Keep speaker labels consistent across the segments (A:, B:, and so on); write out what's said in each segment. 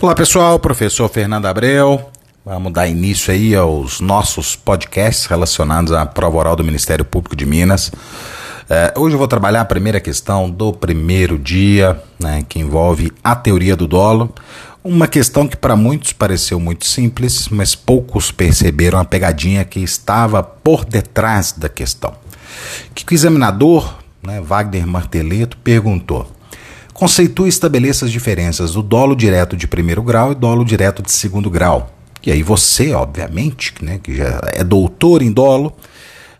A: Olá pessoal, professor Fernando Abreu. Vamos dar início aí aos nossos podcasts relacionados à prova oral do Ministério Público de Minas. É, hoje eu vou trabalhar a primeira questão do primeiro dia, né, que envolve a teoria do dolo. Uma questão que para muitos pareceu muito simples, mas poucos perceberam a pegadinha que estava por detrás da questão. Que o examinador, né, Wagner Marteleto, perguntou: Conceitue e estabeleça as diferenças do dolo direto de primeiro grau e dolo direto de segundo grau. E aí você, obviamente, né, que já é doutor em dolo,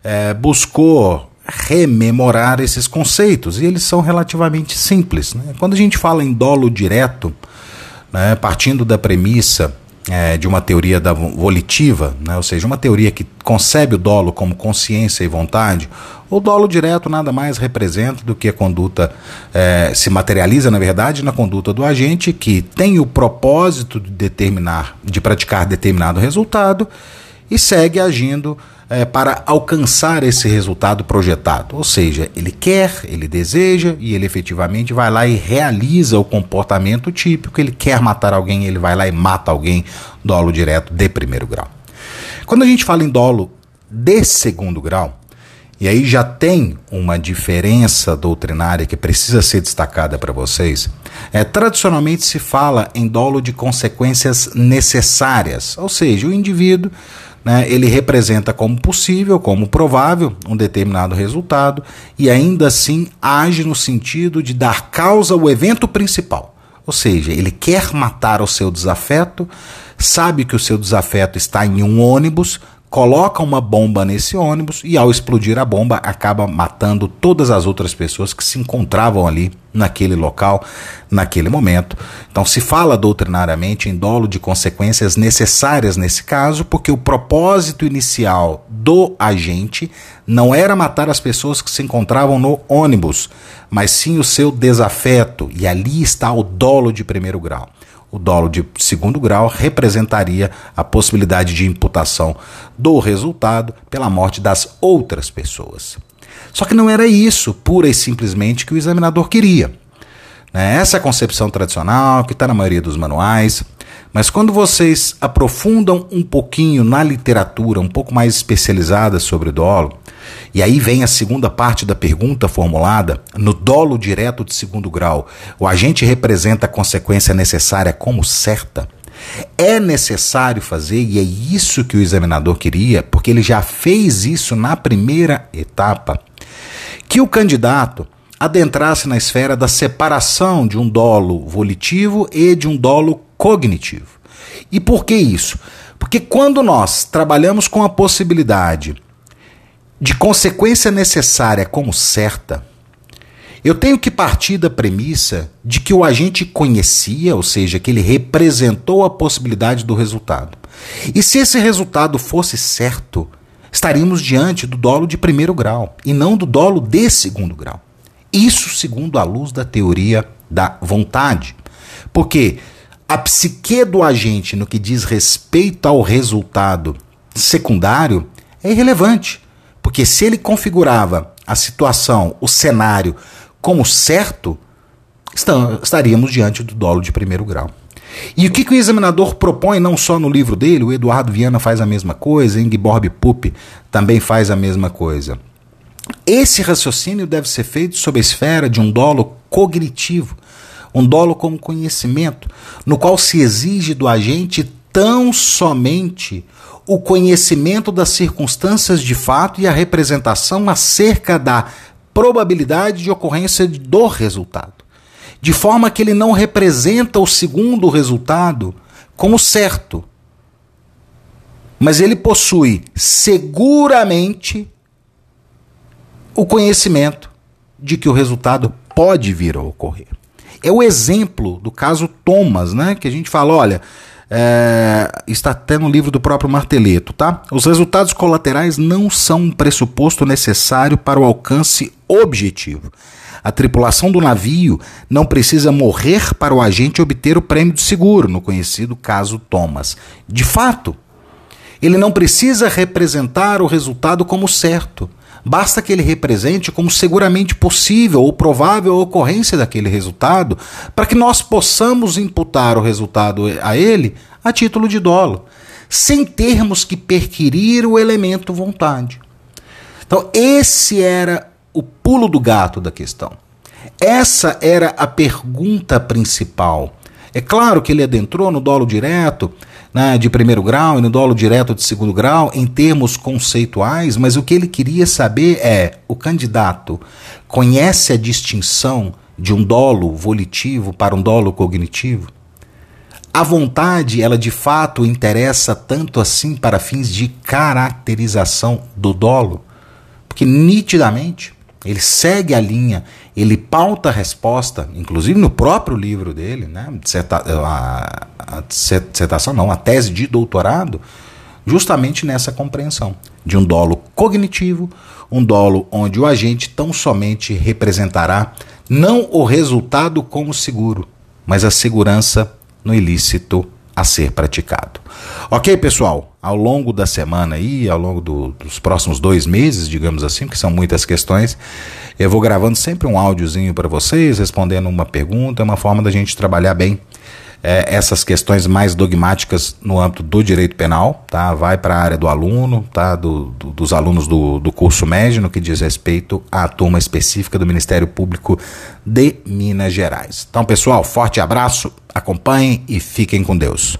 A: é, buscou rememorar esses conceitos e eles são relativamente simples. Né? Quando a gente fala em dolo direto, né, partindo da premissa é, de uma teoria da volitiva, né? ou seja, uma teoria que concebe o dolo como consciência e vontade, o dolo direto nada mais representa do que a conduta é, se materializa, na verdade, na conduta do agente que tem o propósito de determinar, de praticar determinado resultado e segue agindo é, para alcançar esse resultado projetado. Ou seja, ele quer, ele deseja e ele efetivamente vai lá e realiza o comportamento típico. Ele quer matar alguém, ele vai lá e mata alguém, dolo direto de primeiro grau. Quando a gente fala em dolo de segundo grau, e aí já tem uma diferença doutrinária que precisa ser destacada para vocês. É, tradicionalmente se fala em dolo de consequências necessárias, ou seja, o indivíduo né, ele representa como possível, como provável, um determinado resultado e ainda assim age no sentido de dar causa ao evento principal. Ou seja, ele quer matar o seu desafeto, sabe que o seu desafeto está em um ônibus, coloca uma bomba nesse ônibus e, ao explodir a bomba, acaba matando todas as outras pessoas que se encontravam ali naquele local, naquele momento. Então, se fala doutrinariamente em dolo de consequências necessárias nesse caso, porque o propósito inicial do agente não era matar as pessoas que se encontravam no ônibus, mas sim o seu desafeto, e ali está o dolo de primeiro grau o dolo de segundo grau representaria a possibilidade de imputação do resultado pela morte das outras pessoas. Só que não era isso, pura e simplesmente, que o examinador queria. Né? Essa é a concepção tradicional que está na maioria dos manuais, mas quando vocês aprofundam um pouquinho na literatura, um pouco mais especializada sobre o dolo, e aí vem a segunda parte da pergunta formulada: no dolo direto de segundo grau, o agente representa a consequência necessária como certa? É necessário fazer, e é isso que o examinador queria, porque ele já fez isso na primeira etapa, que o candidato adentrasse na esfera da separação de um dolo volitivo e de um dolo cognitivo. E por que isso? Porque quando nós trabalhamos com a possibilidade de consequência necessária como certa, eu tenho que partir da premissa de que o agente conhecia, ou seja, que ele representou a possibilidade do resultado. E se esse resultado fosse certo, estaríamos diante do dolo de primeiro grau e não do dolo de segundo grau. Isso segundo a luz da teoria da vontade. Porque a psique do agente no que diz respeito ao resultado secundário é irrelevante. Porque se ele configurava a situação, o cenário, como certo, estaríamos diante do dolo de primeiro grau. E o que, que o examinador propõe, não só no livro dele, o Eduardo Viana faz a mesma coisa, Ingeborg Pupp também faz a mesma coisa. Esse raciocínio deve ser feito sob a esfera de um dolo cognitivo, um dolo como conhecimento, no qual se exige do agente tão somente o conhecimento das circunstâncias de fato e a representação acerca da probabilidade de ocorrência do resultado. De forma que ele não representa o segundo resultado como certo, mas ele possui seguramente o conhecimento de que o resultado pode vir a ocorrer. É o exemplo do caso Thomas, né? Que a gente fala, olha, é, está até no livro do próprio Marteleto, tá? Os resultados colaterais não são um pressuposto necessário para o alcance objetivo. A tripulação do navio não precisa morrer para o agente obter o prêmio de seguro, no conhecido caso Thomas. De fato, ele não precisa representar o resultado como certo, Basta que ele represente como seguramente possível ou provável a ocorrência daquele resultado, para que nós possamos imputar o resultado a ele a título de dolo, sem termos que perquirir o elemento vontade. Então, esse era o pulo do gato da questão. Essa era a pergunta principal. É claro que ele adentrou no dolo direto né, de primeiro grau e no dolo direto de segundo grau em termos conceituais, mas o que ele queria saber é: o candidato conhece a distinção de um dolo volitivo para um dolo cognitivo? A vontade, ela de fato interessa tanto assim para fins de caracterização do dolo? Porque nitidamente ele segue a linha, ele pauta a resposta, inclusive no próprio livro dele, né? A, a dissertação não, a tese de doutorado, justamente nessa compreensão de um dolo cognitivo, um dolo onde o agente tão somente representará não o resultado como seguro, mas a segurança no ilícito a ser praticado. Ok, pessoal? Ao longo da semana aí, ao longo do, dos próximos dois meses, digamos assim, que são muitas questões, eu vou gravando sempre um áudiozinho para vocês, respondendo uma pergunta, uma forma da gente trabalhar bem é, essas questões mais dogmáticas no âmbito do direito penal, tá? Vai para a área do aluno, tá? Do, do, dos alunos do, do curso médio, no que diz respeito à turma específica do Ministério Público de Minas Gerais. Então, pessoal, forte abraço, acompanhem e fiquem com Deus.